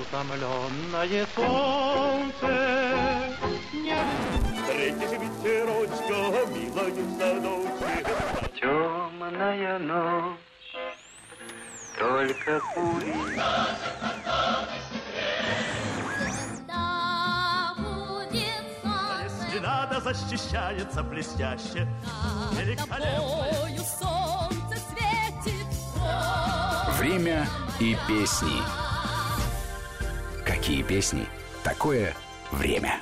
Утомленное солнце не... Встретишь ветерочка, милая в садочке. Темная ночь, только пули. Надо, защищается блестяще. Великолепно. солнце светит. Время и песни. Какие песни? Такое время.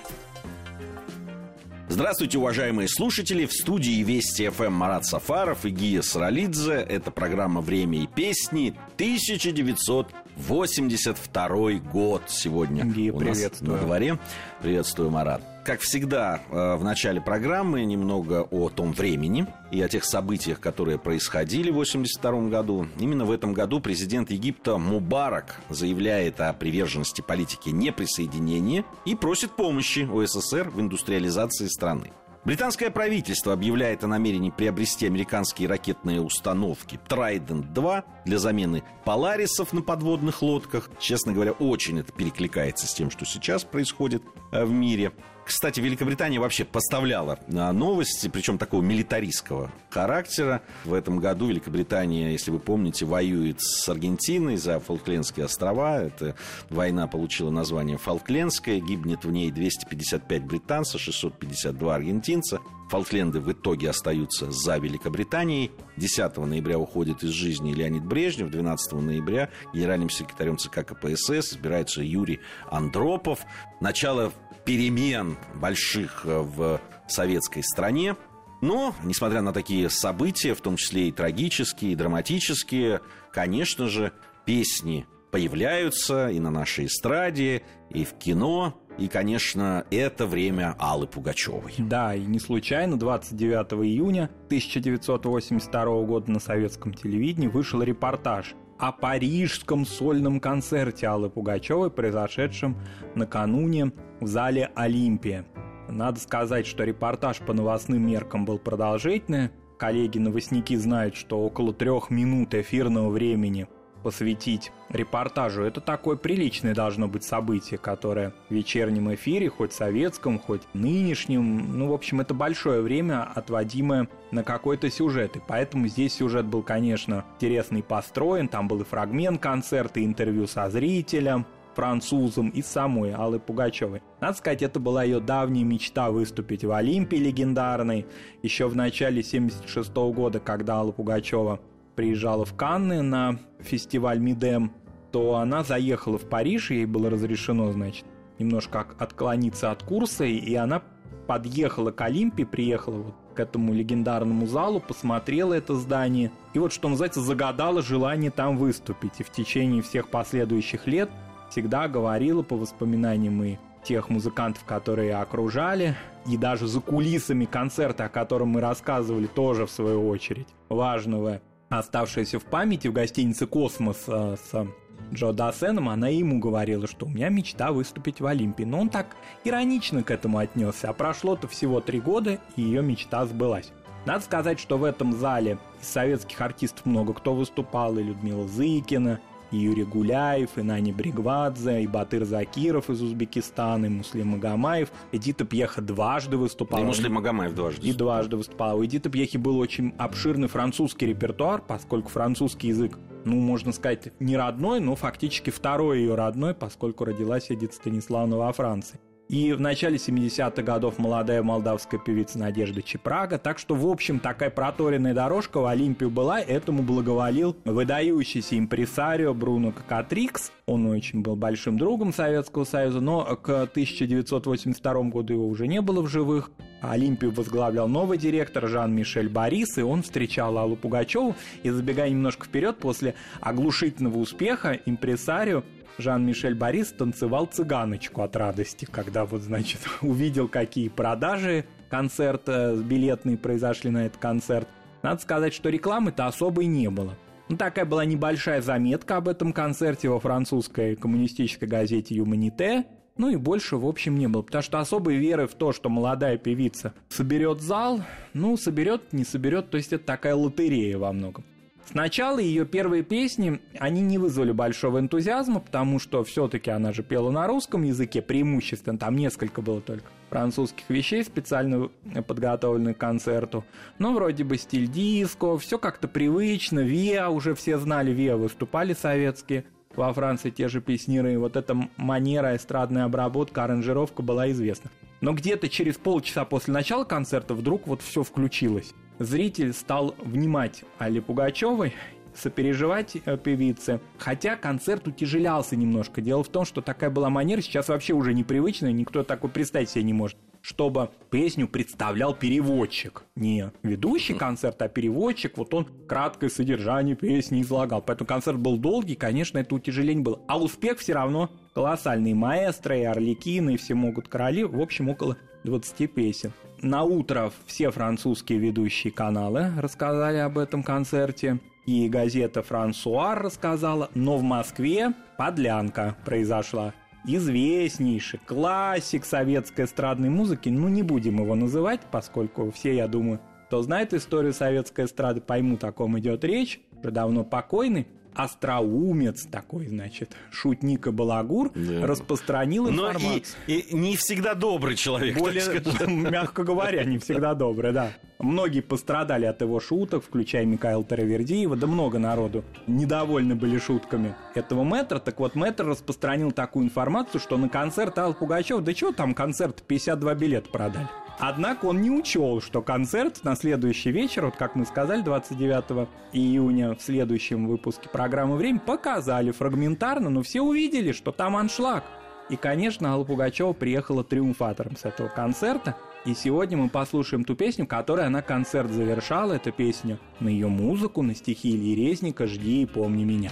Здравствуйте, уважаемые слушатели! В студии Вести ФМ Марат Сафаров и Гия Саралидзе. Это программа «Время и песни» 1982 год сегодня Гия, у нас приветствую. на дворе. Приветствую, Марат. Как всегда, э, в начале программы немного о том времени и о тех событиях, которые происходили в 1982 году. Именно в этом году президент Египта Мубарак заявляет о приверженности политики неприсоединения и просит помощи у СССР в индустриализации страны. Британское правительство объявляет о намерении приобрести американские ракетные установки Trident-2 для замены Поларисов на подводных лодках. Честно говоря, очень это перекликается с тем, что сейчас происходит э, в мире. Кстати, Великобритания вообще поставляла а, новости, причем такого милитаристского характера. В этом году Великобритания, если вы помните, воюет с Аргентиной за Фолклендские острова. Эта война получила название Фолклендская. Гибнет в ней 255 британцев, 652 аргентинца. Фолкленды в итоге остаются за Великобританией. 10 ноября уходит из жизни Леонид Брежнев. 12 ноября генеральным секретарем ЦК КПСС избирается Юрий Андропов. Начало перемен больших э, в советской стране. Но, несмотря на такие события, в том числе и трагические, и драматические, конечно же, песни появляются и на нашей эстраде, и в кино. И, конечно, это время Аллы Пугачевой. Да, и не случайно 29 июня 1982 года на советском телевидении вышел репортаж о парижском сольном концерте Аллы Пугачевой, произошедшем накануне в зале Олимпия. Надо сказать, что репортаж по новостным меркам был продолжительный. Коллеги-новостники знают, что около трех минут эфирного времени посвятить репортажу. Это такое приличное должно быть событие, которое в вечернем эфире, хоть советском, хоть нынешнем, ну, в общем, это большое время, отводимое на какой-то сюжет. И поэтому здесь сюжет был, конечно, интересный построен. Там был и фрагмент концерта, и интервью со зрителем, французом и самой Аллы Пугачевой. Надо сказать, это была ее давняя мечта выступить в Олимпии легендарной. Еще в начале 76 года, когда Алла Пугачева приезжала в Канны на фестиваль Мидем, то она заехала в Париж, ей было разрешено, значит, немножко от- отклониться от курса, и она подъехала к Олимпии, приехала вот к этому легендарному залу, посмотрела это здание, и вот, что называется, загадала желание там выступить. И в течение всех последующих лет всегда говорила по воспоминаниям и тех музыкантов, которые окружали, и даже за кулисами концерта, о котором мы рассказывали, тоже в свою очередь важного, оставшееся в памяти в гостинице «Космос» э, с Джо Дассеном, она ему говорила, что у меня мечта выступить в Олимпии. Но он так иронично к этому отнесся. А прошло-то всего три года, и ее мечта сбылась. Надо сказать, что в этом зале из советских артистов много кто выступал. И Людмила Зыкина, и Юрий Гуляев, и Нани Брегвадзе, и Батыр Закиров из Узбекистана, и Муслим Магомаев. Эдита Пьеха дважды выступала. И Муслим Магомаев дважды. И дважды выступала. У Эдиты Пьехи был очень обширный французский репертуар, поскольку французский язык, ну, можно сказать, не родной, но фактически второй ее родной, поскольку родилась Эдита Станиславовна во Франции. И в начале 70-х годов молодая молдавская певица Надежда Чепрага. Так что, в общем, такая проторенная дорожка в Олимпию была. Этому благоволил выдающийся импресарио Бруно Кокатрикс. Он очень был большим другом Советского Союза, но к 1982 году его уже не было в живых. Олимпию возглавлял новый директор Жан-Мишель Борис, и он встречал Аллу Пугачеву. И забегая немножко вперед, после оглушительного успеха импресарио Жан-Мишель Борис танцевал цыганочку от радости, когда вот, значит, увидел, какие продажи концерта билетные произошли на этот концерт. Надо сказать, что рекламы-то особой не было. Ну, такая была небольшая заметка об этом концерте во французской коммунистической газете «Юманите», ну и больше, в общем, не было, потому что особой веры в то, что молодая певица соберет зал, ну, соберет, не соберет, то есть это такая лотерея во многом. Сначала ее первые песни, они не вызвали большого энтузиазма, потому что все-таки она же пела на русском языке преимущественно, там несколько было только французских вещей, специально подготовленных к концерту. Но вроде бы стиль диско, все как-то привычно, Виа, уже все знали, Виа выступали советские, во Франции те же песниры, и вот эта манера, эстрадная обработка, аранжировка была известна. Но где-то через полчаса после начала концерта вдруг вот все включилось. Зритель стал внимать Али Пугачевой сопереживать э, певице. Хотя концерт утяжелялся немножко. Дело в том, что такая была манера, сейчас вообще уже непривычная, никто такой представить себе не может чтобы песню представлял переводчик. Не ведущий концерт, а переводчик. Вот он краткое содержание песни излагал. Поэтому концерт был долгий, конечно, это утяжеление было. А успех все равно колоссальный. Маэстро, и Орликины, и все могут короли. В общем, около 20 песен. На утро все французские ведущие каналы рассказали об этом концерте и газета «Франсуар» рассказала, но в Москве подлянка произошла. Известнейший классик советской эстрадной музыки, ну не будем его называть, поскольку все, я думаю, кто знает историю советской эстрады, поймут, о ком идет речь, уже давно покойный, остроумец такой, значит, шутник и балагур, да. распространил информацию. Но и, и не всегда добрый человек, Более, мягко говоря, не всегда добрый, да. Многие пострадали от его шуток, включая Михаила Таравердиева, да много народу недовольны были шутками этого мэтра. Так вот, мэтр распространил такую информацию, что на концерт Алла Пугачева, да что там концерт, 52 билета продали. Однако он не учел, что концерт на следующий вечер, вот как мы сказали, 29 июня в следующем выпуске программы «Время» показали фрагментарно, но все увидели, что там аншлаг. И, конечно, Алла Пугачева приехала триумфатором с этого концерта. И сегодня мы послушаем ту песню, которой она концерт завершала. Это песню на ее музыку, на стихи Ильи Резника «Жди и помни меня».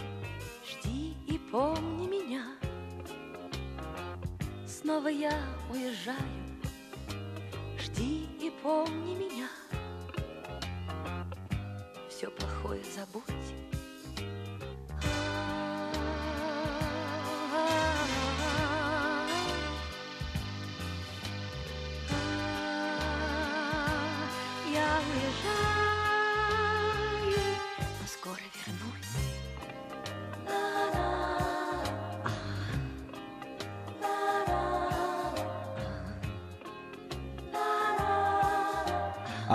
Жди и помни меня, снова я уезжаю помни меня. Все плохое забудь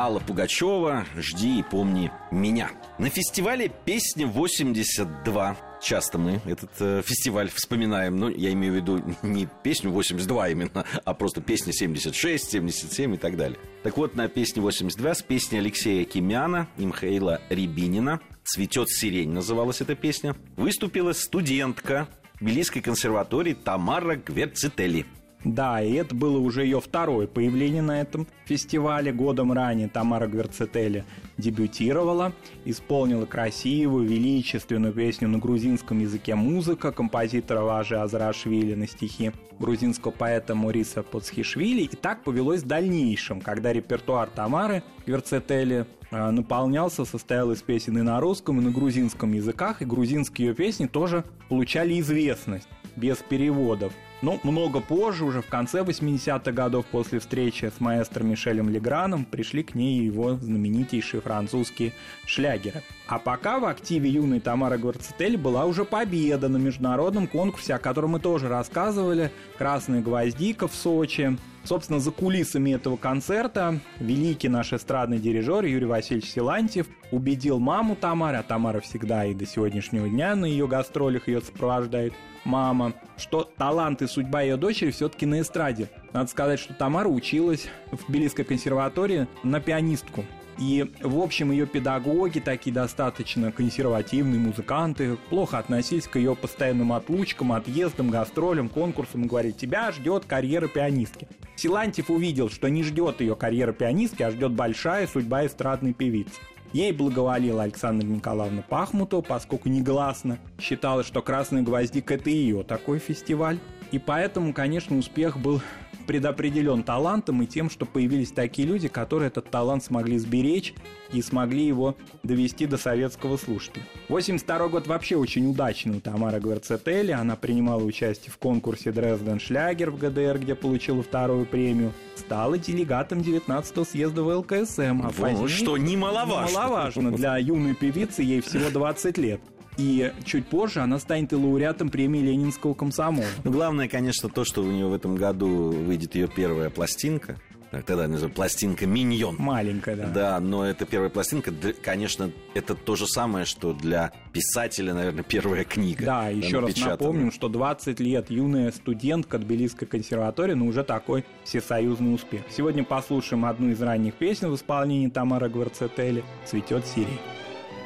Алла Пугачева «Жди и помни меня». На фестивале «Песня 82» часто мы этот э, фестиваль вспоминаем. Ну, я имею в виду не песню 82 именно, а просто песня 76, 77 и так далее. Так вот, на песне 82 с песней Алексея Кимяна и Михаила Рябинина «Цветет сирень» называлась эта песня. Выступила студентка Тбилисской консерватории Тамара Гверцители. Да, и это было уже ее второе появление на этом фестивале. Годом ранее Тамара Гверцетели дебютировала, исполнила красивую, величественную песню на грузинском языке «Музыка» композитора Важи Азрашвили на стихи грузинского поэта Мориса Поцхишвили. И так повелось в дальнейшем, когда репертуар Тамары Гверцетели э, наполнялся, состоял из песен и на русском, и на грузинском языках, и грузинские ее песни тоже получали известность без переводов. Но много позже, уже в конце 80-х годов, после встречи с маэстро Мишелем Леграном, пришли к ней его знаменитейшие французские шлягеры. А пока в активе юной Тамары Гварцетель была уже победа на международном конкурсе, о котором мы тоже рассказывали, «Красная гвоздика» в Сочи. Собственно, за кулисами этого концерта великий наш эстрадный дирижер Юрий Васильевич Силантьев убедил маму Тамары, а Тамара всегда и до сегодняшнего дня на ее гастролях ее сопровождает, мама, что талант и судьба ее дочери все-таки на эстраде. Надо сказать, что Тамара училась в Тбилисской консерватории на пианистку. И, в общем, ее педагоги, такие достаточно консервативные музыканты, плохо относились к ее постоянным отлучкам, отъездам, гастролям, конкурсам и говорили, тебя ждет карьера пианистки. Силантьев увидел, что не ждет ее карьера пианистки, а ждет большая судьба эстрадной певицы. Ей благоволила Александра Николаевна Пахмутова, поскольку негласно считала, что «Красный гвоздик» — это ее такой фестиваль. И поэтому, конечно, успех был предопределен талантом и тем, что появились такие люди, которые этот талант смогли сберечь и смогли его довести до советского слушателя. 82 год вообще очень удачный у Тамары Гверцетели. Она принимала участие в конкурсе Дрезден Шлягер в ГДР, где получила вторую премию. Стала делегатом 19-го съезда ВЛКСМ. А Во, что немаловажно. Немаловажно. Для юной певицы ей всего 20 лет. И чуть позже она станет и лауреатом премии Ленинского комсомола. Ну, главное, конечно, то, что у нее в этом году выйдет ее первая пластинка. Так, Тогда называется пластинка «Миньон». Маленькая, да. Да, но это первая пластинка, конечно, это то же самое, что для писателя, наверное, первая книга. Да, еще раз напомним, что 20 лет юная студентка Тбилисской консерватории, но уже такой всесоюзный успех. Сегодня послушаем одну из ранних песен в исполнении Тамары Гварцетели «Цветет сирень».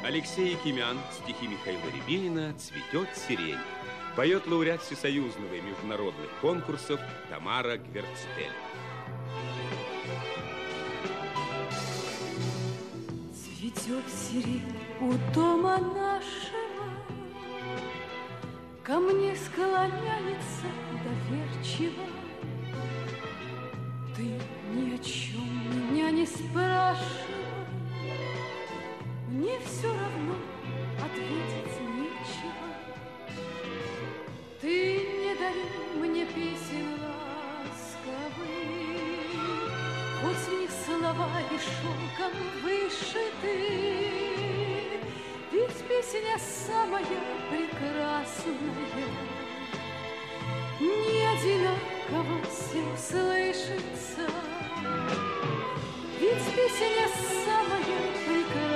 Алексей Якимян, стихи Михаила Рябинина «Цветет сирень». Поет лауреат всесоюзного и международных конкурсов Тамара Гверцетель. Цветет сирень у дома нашего, Ко мне склоняется доверчиво. Ты ни о чем меня не спрашивай, Мне все равно ответить нечего. Ты не дари мне песен ласковых, Хоть в них слова и шелком вышиты, Ведь песня самая прекрасная, Не одинаково все слышится, Ведь песня самая прекрасная,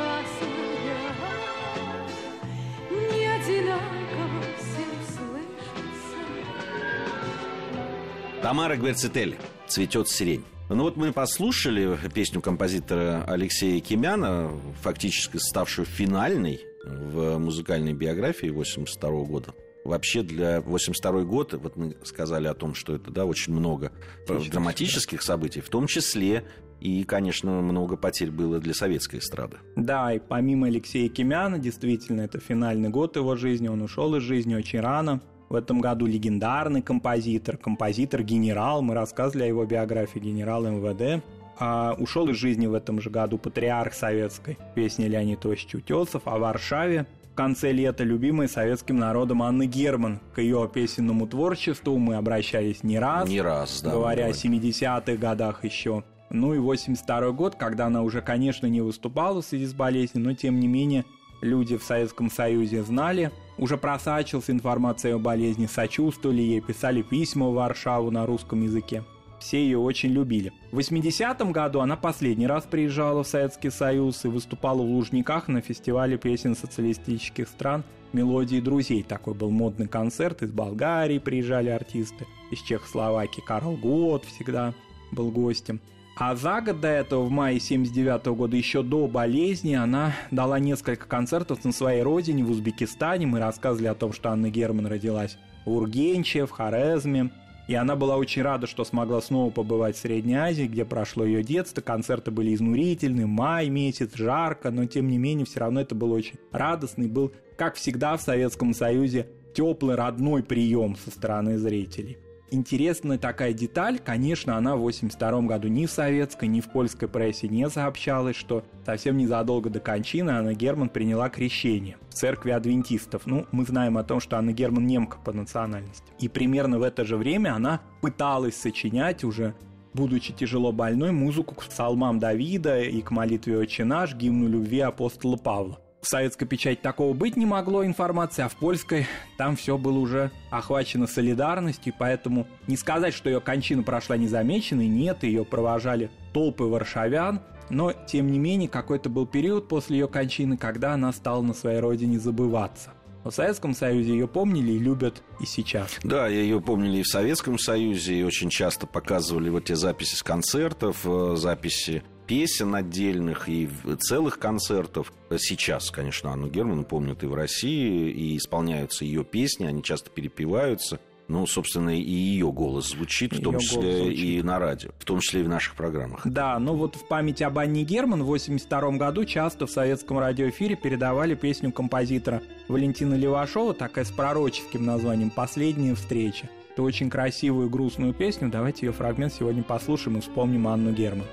Тамара Гверцетель «Цветет сирень». Ну вот мы послушали песню композитора Алексея Кимяна, фактически ставшую финальной в музыкальной биографии 82 года. Вообще для 82 год, вот мы сказали о том, что это да, очень много драматических событий, в том числе и, конечно, много потерь было для советской эстрады. Да, и помимо Алексея Кимяна, действительно, это финальный год его жизни, он ушел из жизни очень рано. В этом году легендарный композитор, композитор-генерал, мы рассказывали о его биографии генерал МВД. А ушел из жизни в этом же году патриарх советской песни Леонид Осич Утесов о Варшаве. В конце лета любимой советским народом Анны Герман. К ее песенному творчеству мы обращались не раз. Не раз, да. говоря о мы говорим. 70-х годах еще. Ну и 82 год, когда она уже, конечно, не выступала в связи с болезнью, но тем не менее люди в Советском Союзе знали, уже просачивалась информация о болезни, сочувствовали ей, писали письма в Варшаву на русском языке. Все ее очень любили. В 80-м году она последний раз приезжала в Советский Союз и выступала в Лужниках на фестивале песен социалистических стран «Мелодии друзей». Такой был модный концерт. Из Болгарии приезжали артисты, из Чехословакии Карл Гот всегда был гостем. А за год до этого, в мае 79 года, еще до болезни, она дала несколько концертов на своей родине, в Узбекистане. Мы рассказывали о том, что Анна Герман родилась в Ургенче, в Хорезме. И она была очень рада, что смогла снова побывать в Средней Азии, где прошло ее детство. Концерты были изнурительны, май месяц, жарко, но тем не менее все равно это был очень радостный, был, как всегда в Советском Союзе, теплый родной прием со стороны зрителей. Интересная такая деталь, конечно, она в 82 году ни в советской, ни в польской прессе не сообщалась, что совсем незадолго до кончины Анна Герман приняла крещение в церкви адвентистов. Ну, мы знаем о том, что Анна Герман немка по национальности. И примерно в это же время она пыталась сочинять уже будучи тяжело больной, музыку к псалмам Давида и к молитве «Отче наш», гимну любви апостола Павла. В советской печати такого быть не могло информации, а в польской там все было уже охвачено солидарностью, поэтому не сказать, что ее кончина прошла незамеченной, нет, ее провожали толпы варшавян, но, тем не менее, какой-то был период после ее кончины, когда она стала на своей родине забываться. В Советском Союзе ее помнили и любят и сейчас. Да, ее помнили и в Советском Союзе, и очень часто показывали вот те записи с концертов, э, записи песен отдельных и целых концертов. Сейчас, конечно, Анну Герман помнят и в России, и исполняются ее песни, они часто перепеваются. Ну, собственно, и ее голос звучит, в том числе звучит. и на радио, в том числе и в наших программах. Да, ну вот в память об Анне Герман в 1982 году часто в советском радиоэфире передавали песню композитора Валентина Левашова, такая с пророческим названием «Последняя встреча». эту очень красивую и грустную песню. Давайте ее фрагмент сегодня послушаем и вспомним Анну Герман.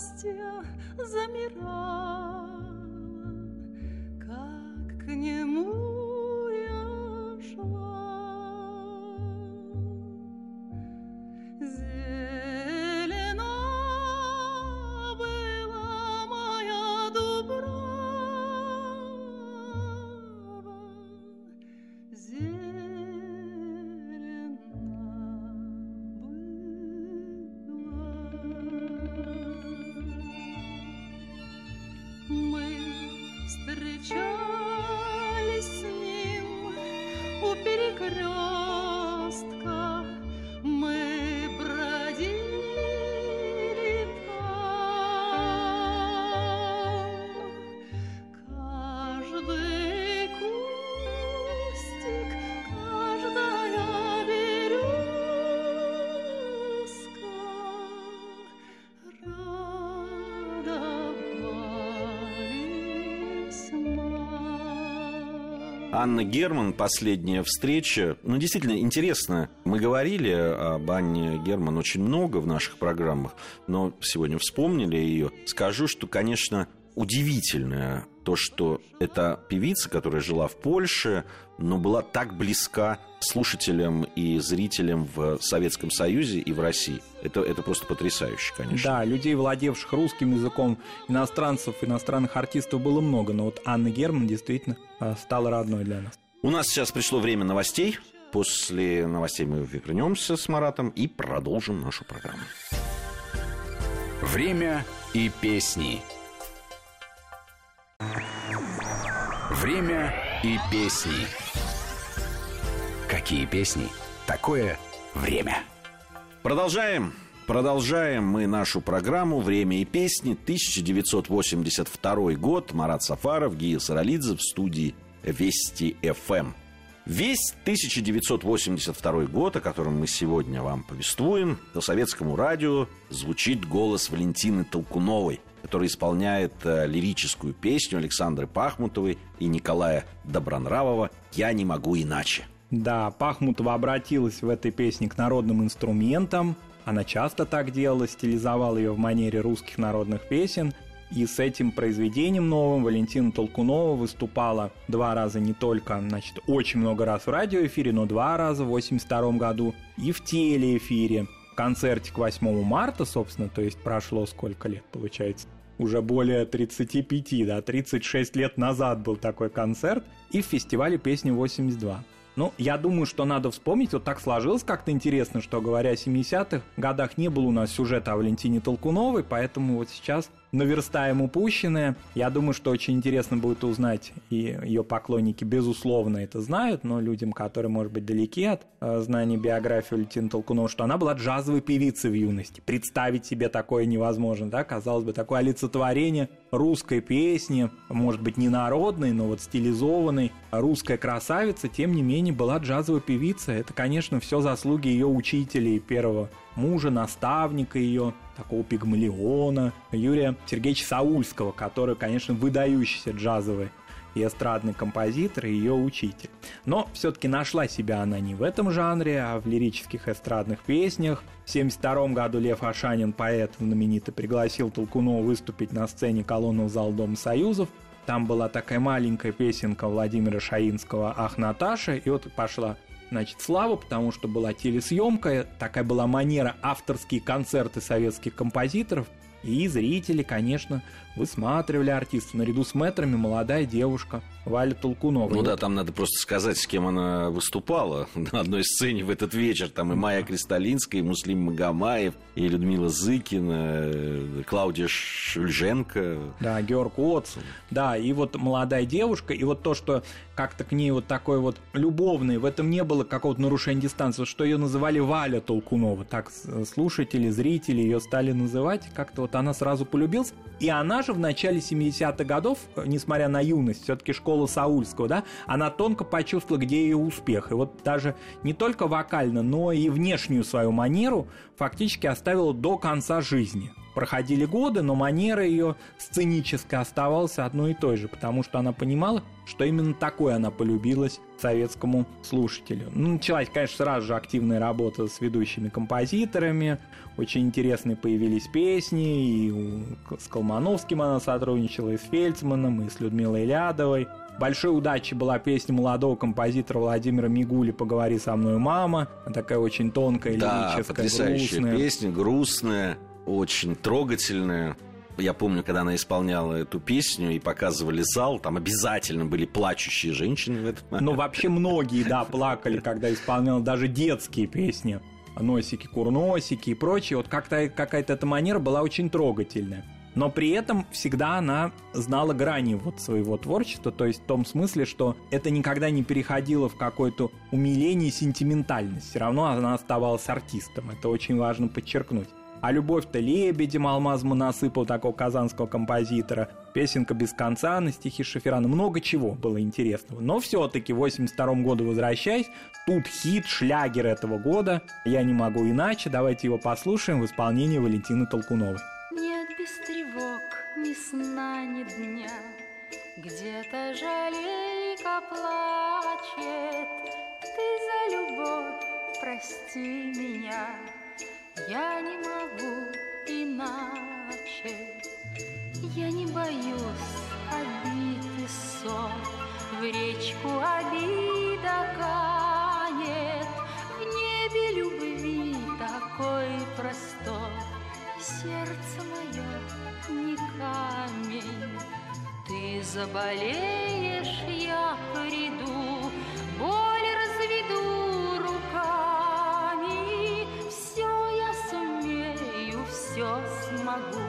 Счастья замирало, Анна Герман, последняя встреча. Ну, действительно, интересно. Мы говорили об Анне Герман очень много в наших программах, но сегодня вспомнили ее. Скажу, что, конечно, удивительно то, что эта певица, которая жила в Польше, но была так близка слушателям и зрителям в Советском Союзе и в России. Это, это просто потрясающе, конечно. Да, людей, владевших русским языком, иностранцев, иностранных артистов было много, но вот Анна Герман действительно э, стала родной для нас. У нас сейчас пришло время новостей. После новостей мы вернемся с Маратом и продолжим нашу программу. Время и песни. Время и песни. Какие песни? Такое время. Продолжаем. Продолжаем мы нашу программу «Время и песни». 1982 год. Марат Сафаров, Гия Саралидзе в студии Вести ФМ. Весь 1982 год, о котором мы сегодня вам повествуем, по советскому радио звучит голос Валентины Толкуновой, которая исполняет э, лирическую песню Александры Пахмутовой и Николая Добронравова «Я не могу иначе». Да, Пахмутова обратилась в этой песне к народным инструментам. Она часто так делала, стилизовала ее в манере русских народных песен. И с этим произведением новым Валентина Толкунова выступала два раза не только, значит, очень много раз в радиоэфире, но два раза в 82 году и в телеэфире. Концерте к 8 марта, собственно, то есть прошло сколько лет, получается? Уже более 35, да, 36 лет назад был такой концерт, и в фестивале песни 82. Ну, я думаю, что надо вспомнить, вот так сложилось как-то интересно, что, говоря о 70-х годах, не было у нас сюжета о Валентине Толкуновой, поэтому вот сейчас наверстаем упущенное. Я думаю, что очень интересно будет узнать, и ее поклонники, безусловно, это знают, но людям, которые, может быть, далеки от э, знания биографии Валентины Толкуновой, что она была джазовой певицей в юности. Представить себе такое невозможно, да, казалось бы, такое олицетворение русской песни, может быть, не народной, но вот стилизованной, русская красавица, тем не менее, была джазовой певицей. Это, конечно, все заслуги ее учителей первого мужа, наставника ее, такого пигмалиона, Юрия Сергеевича Саульского, который, конечно, выдающийся джазовый и эстрадный композитор, и ее учитель. Но все-таки нашла себя она не в этом жанре, а в лирических эстрадных песнях. В 1972 году Лев Ашанин, поэт знаменитый, пригласил Толкунова выступить на сцене колонны в зал Дома Союзов. Там была такая маленькая песенка Владимира Шаинского «Ах, Наташа», и вот пошла значит, слава, потому что была телесъемка, такая была манера авторские концерты советских композиторов, и зрители, конечно, высматривали артиста. Наряду с мэтрами молодая девушка Валя Толкунова. Ну да, там надо просто сказать, с кем она выступала на одной сцене в этот вечер. Там и Майя Кристалинская, и Муслим Магомаев, и Людмила Зыкина, э, Клаудия Шульженко. Да, Георг Уотс. Да, и вот молодая девушка, и вот то, что как-то к ней вот такой вот любовный, в этом не было какого-то нарушения дистанции, что ее называли Валя Толкунова. Так с- слушатели, зрители ее стали называть, как-то вот она сразу полюбилась. И она же в начале 70-х годов, э, несмотря на юность, все-таки школа Саульского, да, она тонко почувствовала, где ее успех. И вот даже не только вокально, но и внешнюю свою манеру фактически оставила до конца жизни. Проходили годы, но манера ее сценическая оставалась одной и той же, потому что она понимала, что именно такой она полюбилась советскому слушателю. Ну, началась, конечно, сразу же активная работа с ведущими композиторами, очень интересные появились песни, и с Колмановским она сотрудничала, и с Фельдсманом, и с Людмилой Лядовой. Большой удачей была песня молодого композитора Владимира Мигули «Поговори со мной, мама». Такая очень тонкая, Да, лирическая, потрясающая грустная. песня, грустная, очень трогательная. Я помню, когда она исполняла эту песню и показывали зал, там обязательно были плачущие женщины в этот момент. Ну, вообще многие, да, плакали, когда исполнял даже детские песни. Носики, курносики и прочее. Вот как-то какая-то эта манера была очень трогательная. Но при этом всегда она знала грани вот своего творчества, то есть в том смысле, что это никогда не переходило в какое-то умиление и сентиментальность. Все равно она оставалась артистом. Это очень важно подчеркнуть. А «Любовь-то лебедем» Алмазму насыпал такого казанского композитора. Песенка «Без конца» на стихи Шаферана. Много чего было интересного. Но все-таки в 82 году возвращаясь, тут хит, шлягер этого года. «Я не могу иначе». Давайте его послушаем в исполнении Валентины Толкуновой. Нет без тревог ни сна, ни дня, Где-то жалейка плачет. Ты за любовь прости меня, Я не могу иначе. Я не боюсь обид и ссор, В речку обида канет, В небе любви такой простор, Сердце мое не камень. Ты заболеешь, я приду, все смогу.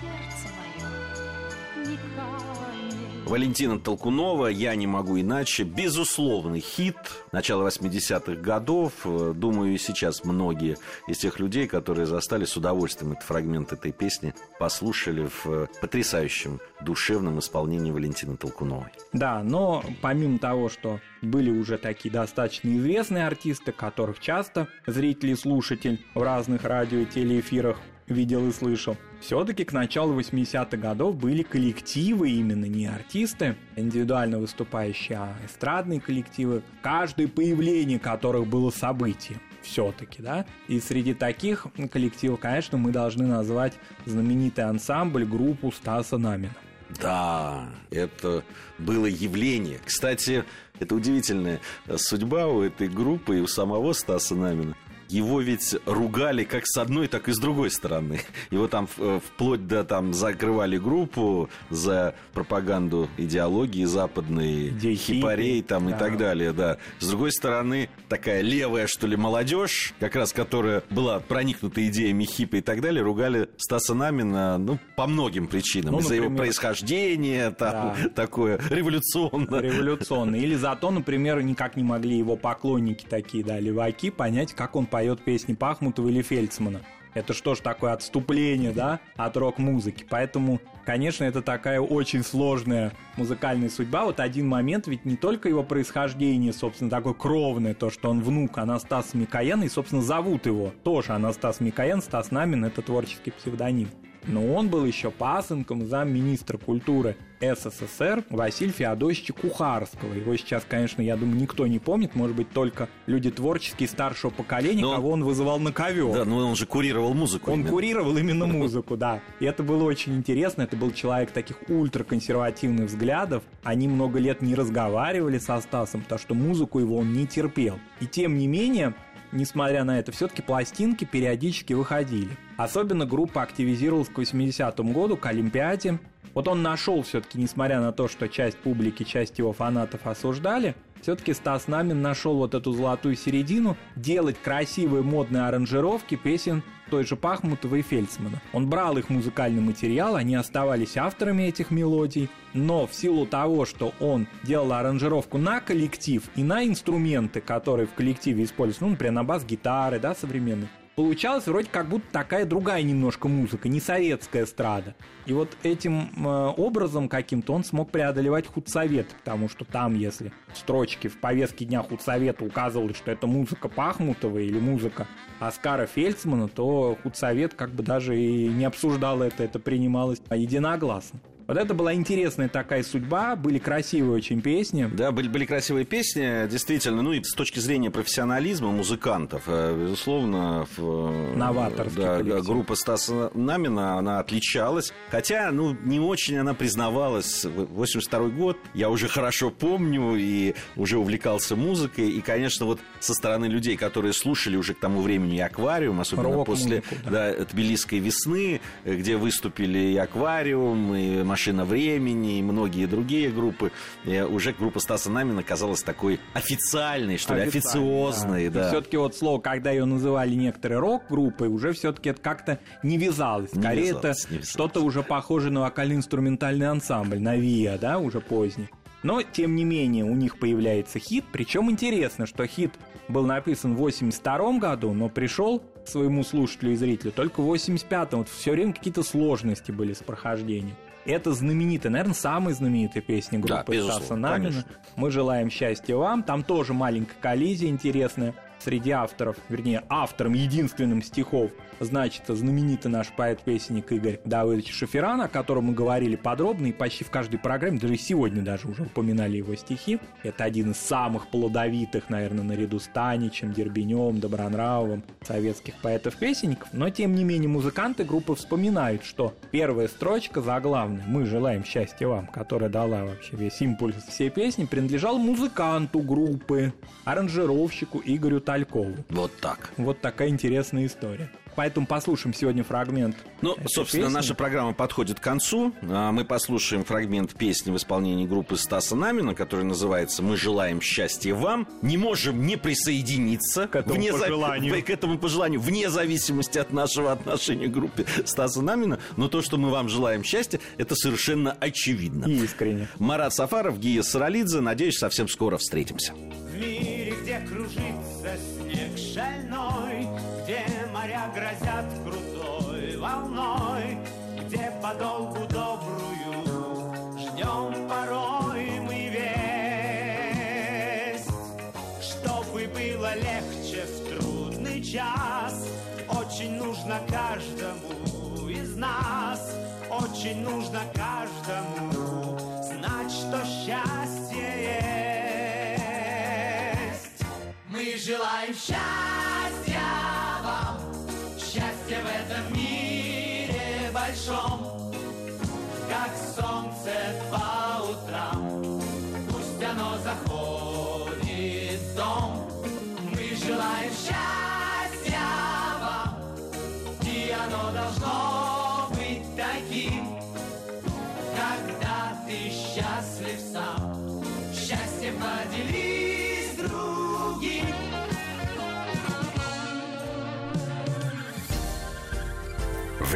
Сердце мое не камень. Валентина Толкунова «Я не могу иначе». Безусловный хит начала 80-х годов. Э, Думаю, и сейчас многие из тех людей, которые застали с удовольствием этот фрагмент этой песни, послушали в э, потрясающем душевном исполнении Валентины Толкуновой. Да, но помимо того, что были уже такие достаточно известные артисты, которых часто зритель и слушатель в разных радио и телеэфирах видел и слышал, все-таки к началу 80-х годов были коллективы, именно не артисты, индивидуально выступающие, а эстрадные коллективы, каждое появление которых было событием все-таки, да. И среди таких коллективов, конечно, мы должны назвать знаменитый ансамбль, группу Стаса Намина. Да, это было явление. Кстати, это удивительная э, судьба у этой группы и у самого Стаса Намина. Его ведь ругали как с одной, так и с другой стороны. Его там э, вплоть до там закрывали группу за пропаганду идеологии западной, Идей хипарей там и да. так далее, да. С другой стороны, такая левая, что ли, молодежь, как раз которая была проникнута идеями хиппи и так далее, ругали Стаса Намина, ну, по многим причинам. Ну, Из-за его например, происхождение, там, Да. такое революционное. революционный. Или зато, например, никак не могли его поклонники такие, да, леваки, понять, как он поет песни Пахмутова или Фельдсмана. Это что ж такое отступление, да, от рок-музыки. Поэтому, конечно, это такая очень сложная музыкальная судьба. Вот один момент, ведь не только его происхождение, собственно, такое кровное, то, что он внук Анастаса Микояна, и, собственно, зовут его тоже Анастас Микоян, Стас Намин, это творческий псевдоним. Но он был еще пасынком замминистра культуры СССР Василия Феодосича Кухарского. Его сейчас, конечно, я думаю, никто не помнит, может быть, только люди творческие старшего поколения, Но кого он вызывал на ковер. Да, ну он же курировал музыку. Он именно. курировал именно музыку, да. И это было очень интересно. Это был человек таких ультраконсервативных взглядов. Они много лет не разговаривали со Стасом, потому что музыку его он не терпел. И тем не менее, несмотря на это, все-таки пластинки периодически выходили. Особенно группа активизировалась к 80-му году, к Олимпиаде. Вот он нашел все-таки, несмотря на то, что часть публики, часть его фанатов осуждали, все-таки Стас Намин нашел вот эту золотую середину, делать красивые модные аранжировки песен той же Пахмутова и Фельдсмана. Он брал их музыкальный материал, они оставались авторами этих мелодий, но в силу того, что он делал аранжировку на коллектив и на инструменты, которые в коллективе используются, ну, например, на бас-гитары, да, современные, получалась вроде как будто такая другая немножко музыка, не советская эстрада. И вот этим э, образом каким-то он смог преодолевать худсовет, потому что там, если в строчке в повестке дня худсовета указывалось, что это музыка Пахмутова или музыка Оскара Фельдсмана, то худсовет как бы даже и не обсуждал это, это принималось единогласно. Вот это была интересная такая судьба, были красивые очень песни. Да, были, были красивые песни, действительно. Ну и с точки зрения профессионализма музыкантов, э, безусловно, в, Новаторский да, коллектив. группа Стаса Намина, она отличалась. Хотя, ну, не очень она признавалась. 82 год, я уже хорошо помню и уже увлекался музыкой. И, конечно, вот со стороны людей, которые слушали уже к тому времени аквариум, особенно после да. да, Тбилисской весны, э, где выступили и аквариум, и машина времени, и многие другие группы. Уже группа Стаса Намина казалась такой официальной, что ли, официозной. Да. все-таки вот слово, когда ее называли некоторые рок-группой, уже все-таки это как-то не вязалось. Не Скорее, вязалось, это не вязалось. что-то уже похоже на вокально-инструментальный ансамбль, на ВИА, да, уже поздний. Но, тем не менее, у них появляется хит. Причем интересно, что хит был написан в 82 году, но пришел своему слушателю и зрителю только в 85-м. Вот все время какие-то сложности были с прохождением. Это знаменитая, наверное, самая знаменитая песня Да, группы безусловно, Стаса Намина. конечно. Мы желаем счастья вам. Там тоже маленькая коллизия интересная среди авторов, вернее, автором единственным стихов значит знаменитый наш поэт-песенник Игорь Давыдович Шаферан, о котором мы говорили подробно и почти в каждой программе, даже сегодня даже уже упоминали его стихи. Это один из самых плодовитых, наверное, наряду с Таничем, Дербенем, Добронравовым советских поэтов-песенников. Но, тем не менее, музыканты группы вспоминают, что первая строчка заглавная «Мы желаем счастья вам», которая дала вообще весь импульс всей песни, принадлежал музыканту группы, аранжировщику Игорю Талькову. Вот так. Вот такая интересная история. Поэтому послушаем сегодня фрагмент. Ну, этой собственно, песни. наша программа подходит к концу. А, Мы послушаем фрагмент песни в исполнении группы Стаса Намина, который называется «Мы желаем счастья вам». Не можем не присоединиться К этому вне за- пожеланию. к этому пожеланию, вне зависимости от нашего отношения к группе Стаса Намина. Но то, что мы вам желаем счастья, это совершенно очевидно. И искренне. Марат Сафаров, Гия Саралидзе. Надеюсь, совсем скоро встретимся. В мире, где кружится снег шальной, Где моря грозят крутой волной, Где подолгу добрую ждем порой мы весть. Чтобы было легче в трудный час, Очень нужно каждому из нас, Очень нужно каждому знать, что счастье Мы желаем счастья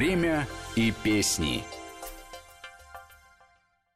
Время и песни.